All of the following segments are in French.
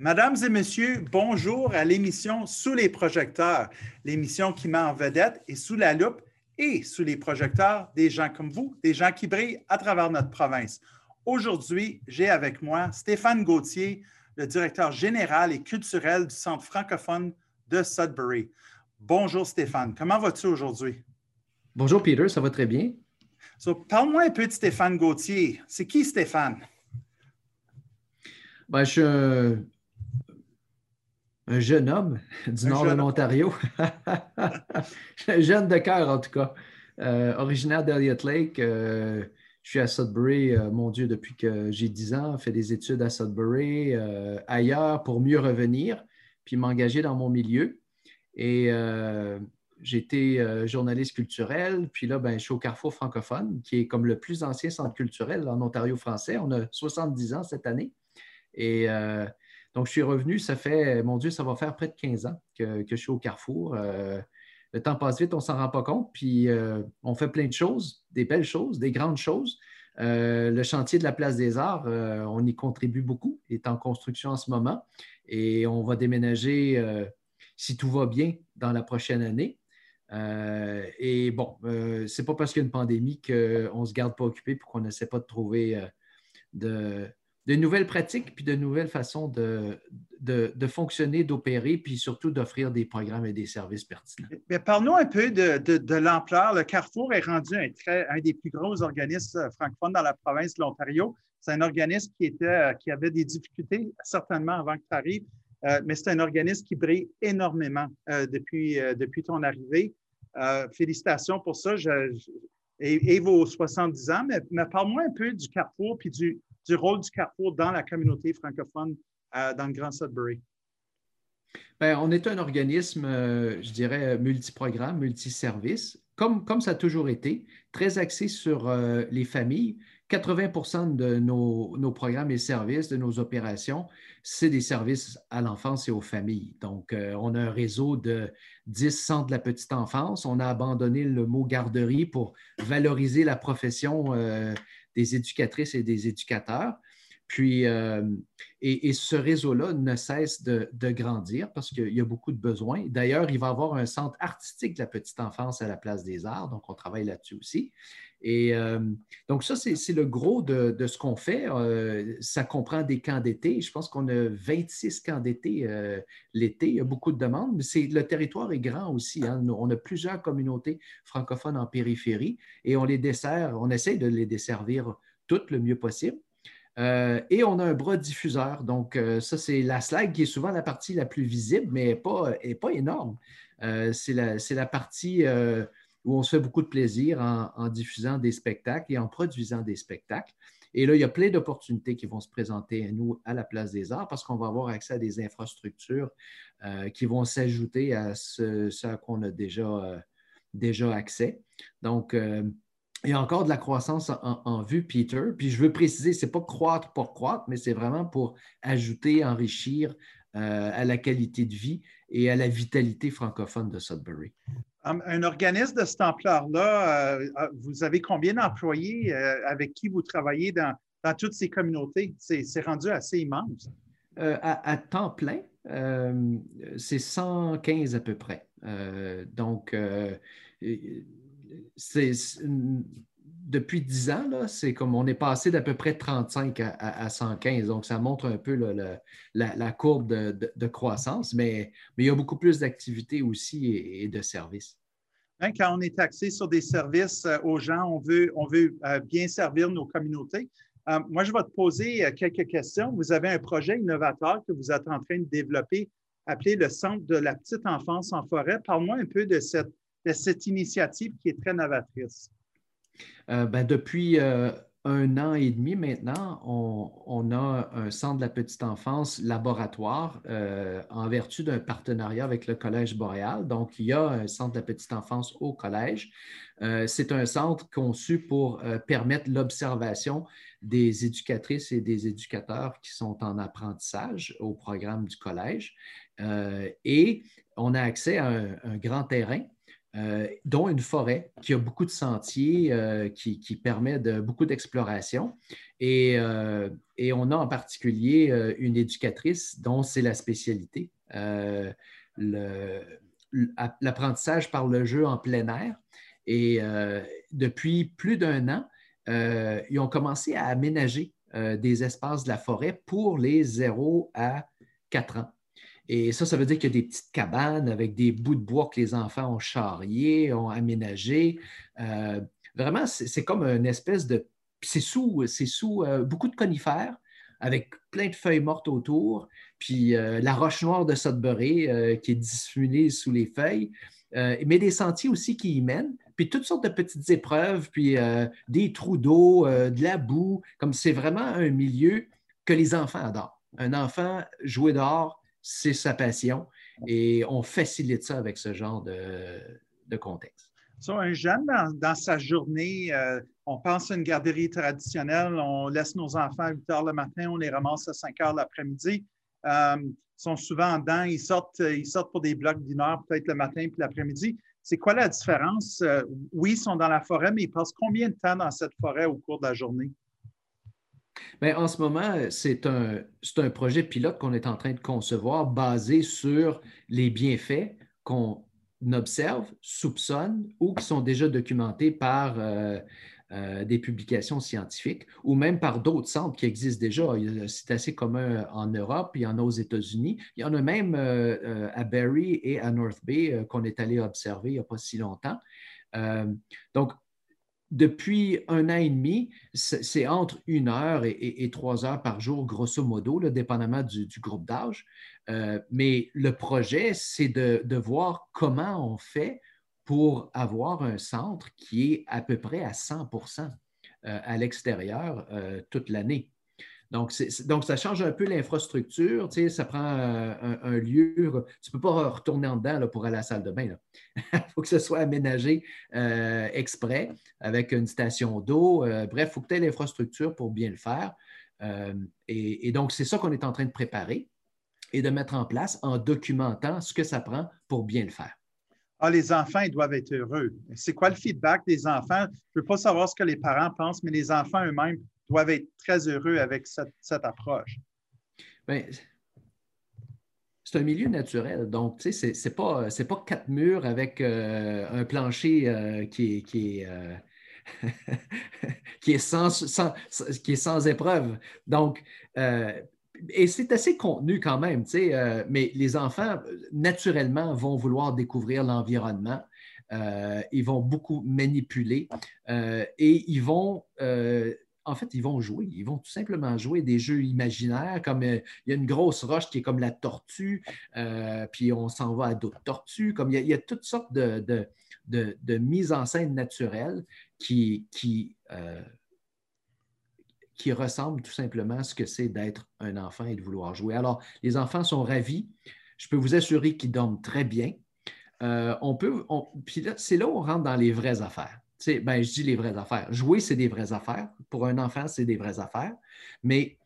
Mesdames et messieurs, bonjour à l'émission Sous les projecteurs, l'émission qui met en vedette et sous la loupe et sous les projecteurs des gens comme vous, des gens qui brillent à travers notre province. Aujourd'hui, j'ai avec moi Stéphane Gauthier, le directeur général et culturel du Centre francophone de Sudbury. Bonjour Stéphane, comment vas-tu aujourd'hui? Bonjour Peter, ça va très bien. Parle-moi un peu de Stéphane Gauthier. C'est qui Stéphane? Ben, je suis un jeune homme du nord de l'Ontario. jeune de cœur, en tout cas. Euh, originaire d'Elliott Lake. Euh, je suis à Sudbury, euh, mon Dieu, depuis que j'ai 10 ans. Fait des études à Sudbury, ailleurs, pour mieux revenir, puis m'engager dans mon milieu. Et j'ai été journaliste culturel. Puis là, ben, je suis au Carrefour francophone, qui est comme le plus ancien centre culturel en Ontario français. On a 70 ans cette année. Et donc, je suis revenu, ça fait, mon Dieu, ça va faire près de 15 ans que, je suis au Carrefour. Euh, le temps passe vite, on ne s'en rend pas compte, puis euh, on fait plein de choses, des belles choses, des grandes choses. Euh, le chantier de la Place des Arts, on y contribue beaucoup, est en construction en ce moment et on va déménager, si tout va bien, dans la prochaine année. et bon, ce n'est pas parce qu'il y a une pandémie qu'on ne se garde pas occupé pour qu'on n'essaie pas de trouver de, de nouvelles pratiques, puis de nouvelles façons de, de, fonctionner, d'opérer, puis surtout d'offrir des programmes et des services pertinents. Parle-nous un peu de, de l'ampleur. Le Carrefour est rendu un, très, un des plus gros organismes euh, francophones dans la province de l'Ontario. C'est un organisme qui, était, euh, qui avait des difficultés, certainement avant que tu arrives, euh, mais c'est un organisme qui brille énormément depuis, depuis ton arrivée. félicitations pour ça. et, vos 70 ans, mais, mais parle-moi un peu du Carrefour puis du, du rôle du Carrefour dans la communauté francophone euh, dans le Grand Sudbury? Bien, on est un organisme, euh, je dirais, multiprogramme, multiservice, comme, comme ça a toujours été, très axé sur euh, les familles. 80% de nos, nos, programmes et services, de nos opérations, c'est des services à l'enfance et aux familles. Donc, on a un réseau de 10 centres de la petite enfance. On a abandonné le mot garderie pour valoriser la profession des éducatrices et des éducateurs. Puis, euh, et, ce réseau-là ne cesse de, grandir parce qu'il y a beaucoup de besoins. D'ailleurs, il va y avoir un centre artistique de la petite enfance à la place des arts, donc on travaille là-dessus aussi. Et euh, donc, ça, c'est le gros de, ce qu'on fait. Euh, ça comprend des camps d'été. Je pense qu'on a 26 camps d'été l'été. Il y a beaucoup de demandes, mais le territoire est grand aussi. Hein. On a plusieurs communautés francophones en périphérie et on les dessert, on essaie de les desservir toutes le mieux possible. Euh, et on a un bras diffuseur. Donc, euh, ça, c'est la slide qui est souvent la partie la plus visible, mais pas, pas énorme. Euh, c'est la, partie où on se fait beaucoup de plaisir en, diffusant des spectacles et en produisant des spectacles. Et là, il y a plein d'opportunités qui vont se présenter à nous à la Place des Arts parce qu'on va avoir accès à des infrastructures qui vont s'ajouter à ce, à quoi on a déjà, déjà accès. Donc, il y a encore de la croissance en, vue, Peter. Puis je veux préciser, ce n'est pas croître pour croître, mais c'est vraiment pour ajouter, enrichir euh, à la qualité de vie et à la vitalité francophone de Sudbury. Un organisme de cette ampleur-là, euh, euh, vous avez combien d'employés avec qui vous travaillez dans, toutes ces communautés? C'est rendu assez immense. À, temps plein, c'est 115 à peu près. donc, c'est depuis 10 ans, c'est comme on est passé d'à peu près 35 à, 115. Donc, ça montre un peu la, courbe de, croissance, mais, il y a beaucoup plus d'activités aussi et, de services. Hein, quand on est axé sur des services euh, aux gens, on veut, euh, bien servir nos communautés. Euh, moi, je vais te poser quelques questions. Vous avez un projet innovateur que vous êtes en train de développer appelé le Centre de la petite enfance en forêt. Parle-moi un peu de cette initiative qui est très novatrice? Euh, ben, depuis euh, un an et demi maintenant, on, a un centre de la petite enfance laboratoire euh, en vertu d'un partenariat avec le Collège boréal. Donc, il y a un centre de la petite enfance au collège. C'est un centre conçu pour permettre l'observation des éducatrices et des éducateurs qui sont en apprentissage au programme du collège. et on a accès à un grand terrain dont une forêt qui a beaucoup de sentiers, qui, permet de, beaucoup d'exploration. Et, on a en particulier une éducatrice dont c'est la spécialité, l'apprentissage par le jeu en plein air. Et depuis plus d'un an, ils ont commencé à aménager des espaces de la forêt pour les 0 à 4 ans. Et ça, ça veut dire qu'il y a des petites cabanes avec des bouts de bois que les enfants ont charriés, ont aménagés. Euh, vraiment, c'est comme une espèce de. C'est sous, sous euh, beaucoup de conifères avec plein de feuilles mortes autour, puis euh, la roche noire de Sudbury qui est dissimulée sous les feuilles, mais des sentiers aussi qui y mènent, puis toutes sortes de petites épreuves, puis des trous d'eau, de la boue, comme c'est vraiment un milieu que les enfants adorent. Un enfant jouer dehors, c'est sa passion et on facilite ça avec ce genre de, contexte. un jeune, dans, sa journée, euh, on pense à une garderie traditionnelle, on laisse nos enfants à 8 heures le matin, on les ramasse à 5 heures l'après-midi. Euh, ils sont souvent en ils sortent, ils sortent pour des blocs d'une heure, peut-être le matin puis l'après-midi. C'est quoi la différence? Euh, oui, ils sont dans la forêt, mais ils passent combien de temps dans cette forêt au cours de la journée? En ce moment, c'est un, un, projet pilote qu'on est en train de concevoir basé sur les bienfaits qu'on observe, soupçonne ou qui sont déjà documentés par euh, euh, des publications scientifiques ou même par d'autres centres qui existent déjà. C'est assez commun en Europe, il y en a aux États-Unis. Il y en a même euh, à Barrie et à North Bay qu'on est allé observer il n'y a pas si longtemps. donc, depuis un an et demi, c'est entre une heure et, trois heures par jour, grosso modo, dépendamment du, groupe d'âge. Euh, mais le projet, c'est de, voir comment on fait pour avoir un centre qui est à peu près à 100% euh, à l'extérieur euh, toute l'année. Donc, ça change un peu l'infrastructure. Tu sais, ça prend un, lieu. Tu ne peux pas retourner en dedans pour aller à la salle de bain. Il faut que ce soit aménagé euh, exprès avec une station d'eau. Euh, bref, il faut que tu aies l'infrastructure pour bien le faire. Euh, et, donc, c'est ça qu'on est en train de préparer et de mettre en place en documentant ce que ça prend pour bien le faire. Ah, les enfants, ils doivent être heureux. C'est quoi le feedback des enfants? Je ne veux pas savoir ce que les parents pensent, mais les enfants eux-mêmes, doivent être très heureux avec cette, approche. Bien, c'est un milieu naturel. Donc, tu sais, c'est pas, pas quatre murs avec euh, un plancher euh, qui qui euh, qui, est sans, qui est sans épreuve. Donc, et c'est assez contenu quand même, tu sais, mais les enfants, naturellement, vont vouloir découvrir l'environnement. ils vont beaucoup manipuler et ils vont en fait, ils vont jouer. Ils vont tout simplement jouer des jeux imaginaires, comme euh, il y a une grosse roche qui est comme la tortue, euh, puis on s'en va à d'autres tortues. Comme il y, a, toutes sortes de, de, mises en scène naturelles euh, qui ressemblent tout simplement à ce que c'est d'être un enfant et de vouloir jouer. Alors, les enfants sont ravis. Je peux vous assurer qu'ils dorment très bien. on peut, puis là, c'est là où on rentre dans les vraies affaires ben, je dis les vraies affaires. Jouer, c'est des vraies affaires. Pour un enfant, c'est des vraies affaires. Mais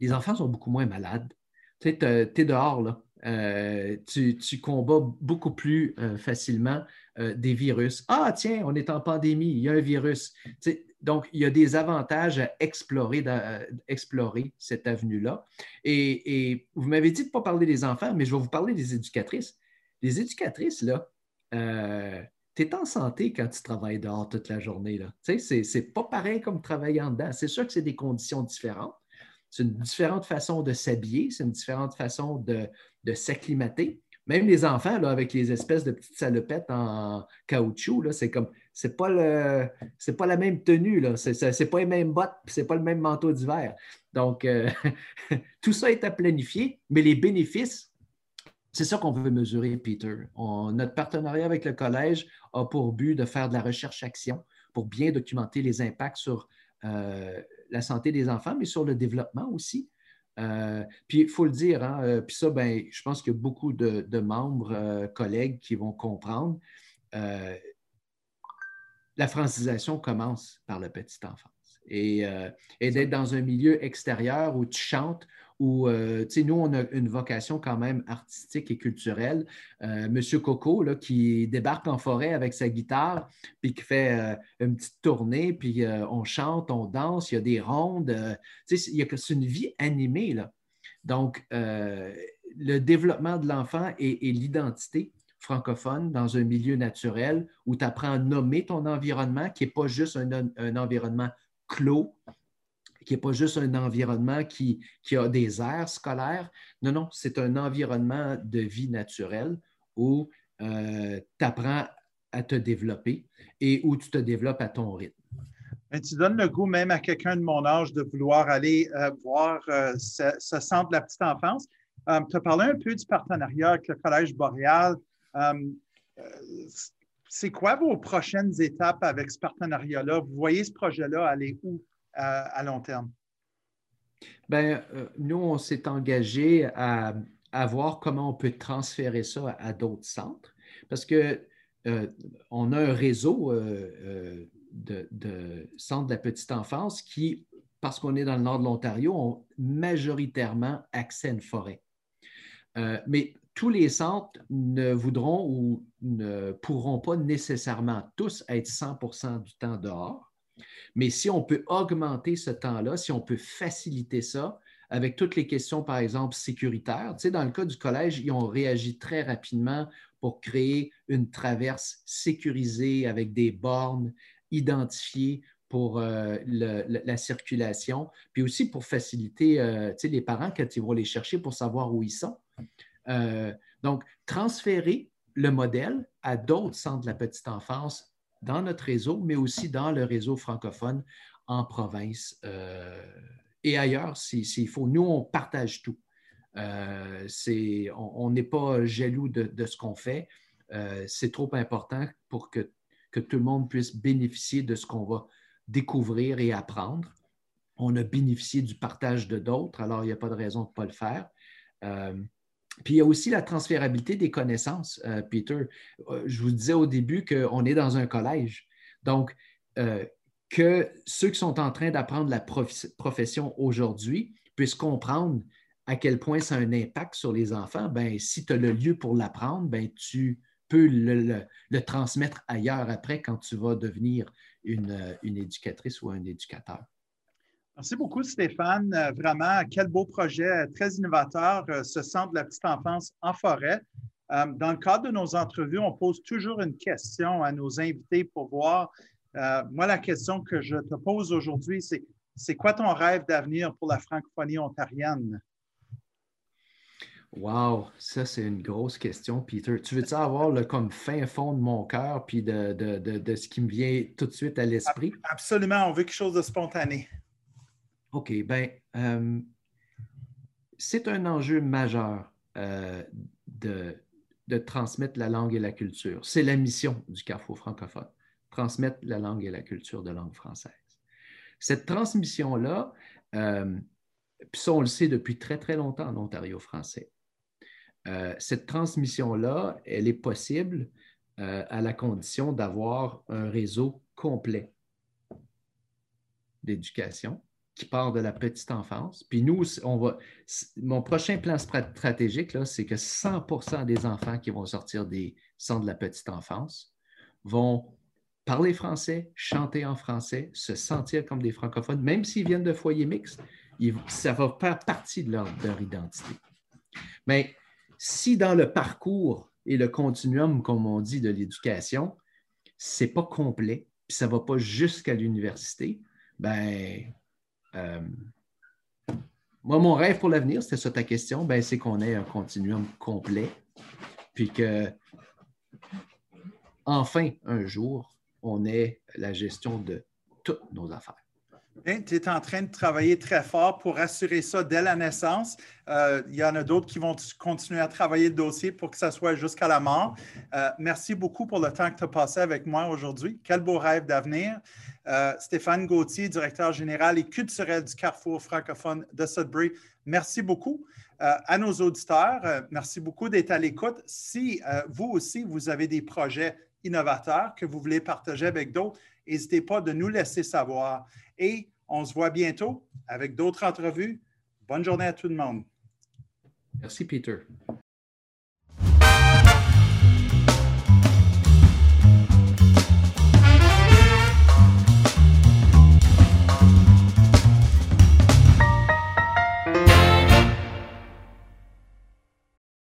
les enfants sont beaucoup moins malades. Tu es dehors, là. Euh, tu, combats beaucoup plus euh, facilement euh, des virus. Ah, tiens, on est en pandémie, il y a un virus. donc, il y a des avantages à explorer, cette avenue-là. Et, et, vous m'avez dit de ne pas parler des enfants, mais je vais vous parler des éducatrices. Les éducatrices, là, tu es en santé quand tu travailles dehors toute la journée. Ce n'est pas pareil comme travailler en dedans. C'est sûr que c'est des conditions différentes. C'est une différente façon de s'habiller, c'est une différente façon de, s'acclimater. Même les enfants, avec les espèces de petites salopettes en caoutchouc, c'est comme c'est pas c'est pas la même tenue, là. C'est, pas les mêmes bottes, c'est pas le même manteau d'hiver. Donc, euh, tout ça est à planifier, mais les bénéfices c'est ça qu'on veut mesurer, Peter. notre partenariat avec le collège a pour but de faire de la recherche-action pour bien documenter les impacts sur euh, la santé des enfants, mais sur le développement aussi. Euh, puis il faut le dire, hein, euh, puis ça, ben, je pense qu'il y a beaucoup de, membres, collègues qui vont comprendre. la francisation commence par la petite enfance. Et, et d'être dans un milieu extérieur où tu chantes, où, euh, tu sais, nous, on a une vocation quand même artistique et culturelle. Euh, Monsieur Coco, là, qui débarque en forêt avec sa guitare, puis qui fait une petite tournée, puis on chante, on danse, il y a des rondes. tu sais, c'est une vie animée, là. Donc, le développement de l'enfant et l'identité, francophone dans un milieu naturel où tu apprends à nommer ton environnement, qui n'est pas juste un, environnement clos, qui n'est pas juste un environnement qui, a des aires scolaires. Non, non, c'est un environnement de vie naturelle où euh, tu apprends à te développer et où tu te développes à ton rythme. tu donnes le goût même à quelqu'un de mon âge de vouloir aller euh, voir euh, ce, ce, centre de la petite enfance. tu as parlé un peu du partenariat avec le Collège boréal. C'est quoi vos prochaines étapes avec ce partenariat-là? Vous voyez ce projet-là aller où? À, long terme? Bien, euh, nous, on s'est engagé à, voir comment on peut transférer ça à, d'autres centres parce qu'on euh, a un réseau de, de, centres de la petite enfance qui, parce qu'on est dans le nord de l'Ontario, ont majoritairement accès à une forêt. mais tous les centres ne voudront ou ne pourront pas nécessairement tous être 100% du temps dehors. Mais si on peut augmenter ce temps-là, si on peut faciliter ça, avec toutes les questions, par exemple, sécuritaires. Tu sais, dans le cas du collège, ils ont réagi très rapidement pour créer une traverse sécurisée avec des bornes identifiées pour euh, la circulation, puis aussi pour faciliter euh, les parents quand ils vont les chercher pour savoir où ils sont. Euh, donc, transférer le modèle à d'autres centres de la petite enfance dans notre réseau, mais aussi dans le réseau francophone en province euh, et ailleurs s'il faut. Nous, on partage tout. Euh, on n'est pas jaloux de, ce qu'on fait. c'est trop important pour que, que, tout le monde puisse bénéficier de ce qu'on va découvrir et apprendre. On a bénéficié du partage de d'autres, alors il n'y a pas de raison de ne pas le faire. Puis il y a aussi la transférabilité des connaissances, euh, Peter. Euh, je vous disais au début qu'on est dans un collège. Donc, euh, que ceux qui sont en train d'apprendre la profession aujourd'hui puissent comprendre à quel point ça a un impact sur les enfants, ben, si tu as le lieu pour l'apprendre, ben, tu peux le, transmettre ailleurs après quand tu vas devenir une éducatrice ou un éducateur. Merci beaucoup, Stéphane. Euh, vraiment, quel beau projet, euh, très innovateur, euh, ce centre de la petite enfance en forêt. Dans le cadre de nos entrevues, on pose toujours une question à nos invités pour voir. Moi, la question que je te pose aujourd'hui, c'est c'est quoi ton rêve d'avenir pour la francophonie ontarienne? Wow, ça c'est une grosse question, Peter. Tu veux-tu avoir le comme fin fond de mon cœur puis de, de, ce qui me vient tout de suite à l'esprit? Absolument, on veut quelque chose de spontané. OK, bien, euh, c'est un enjeu majeur euh, de, transmettre la langue et la culture. C'est la mission du Carrefour francophone, transmettre la langue et la culture de langue française. Cette transmission-là, euh, ça, on le sait depuis très, très longtemps en Ontario français. cette transmission-là, elle est possible à la condition d'avoir un réseau complet d'éducation, qui part de la petite enfance. Puis nous, on va, mon prochain plan stratégique, c'est que 100% des enfants qui vont sortir des centres de la petite enfance vont parler français, chanter en français, se sentir comme des francophones, même s'ils viennent de foyers mixtes, ça va faire partie de leur, identité. Mais si dans le parcours et le continuum, comme on dit, de l'éducation, ce n'est pas complet, puis ça ne va pas jusqu'à l'université, ben moi, mon rêve pour l'avenir, c'était ça ta question, ben, c'est qu'on ait un continuum complet, puis que enfin, un jour, on ait la gestion de toutes nos affaires. Tu es en train de travailler très fort pour assurer ça dès la naissance. Euh, il y en a d'autres qui vont continuer à travailler le dossier pour que ça soit jusqu'à la mort. Euh, merci beaucoup pour le temps que tu as passé avec moi aujourd'hui. Quel beau rêve d'avenir. Euh, Stéphane Gauthier, directeur général et culturel du Carrefour francophone de Sudbury, merci beaucoup. à nos auditeurs, merci beaucoup d'être à l'écoute. Si vous aussi, vous avez des projets innovateurs que vous voulez partager avec d'autres, n'hésitez pas de nous laisser savoir. Et on se voit bientôt avec d'autres entrevues. Bonne journée à tout le monde. Merci, Peter.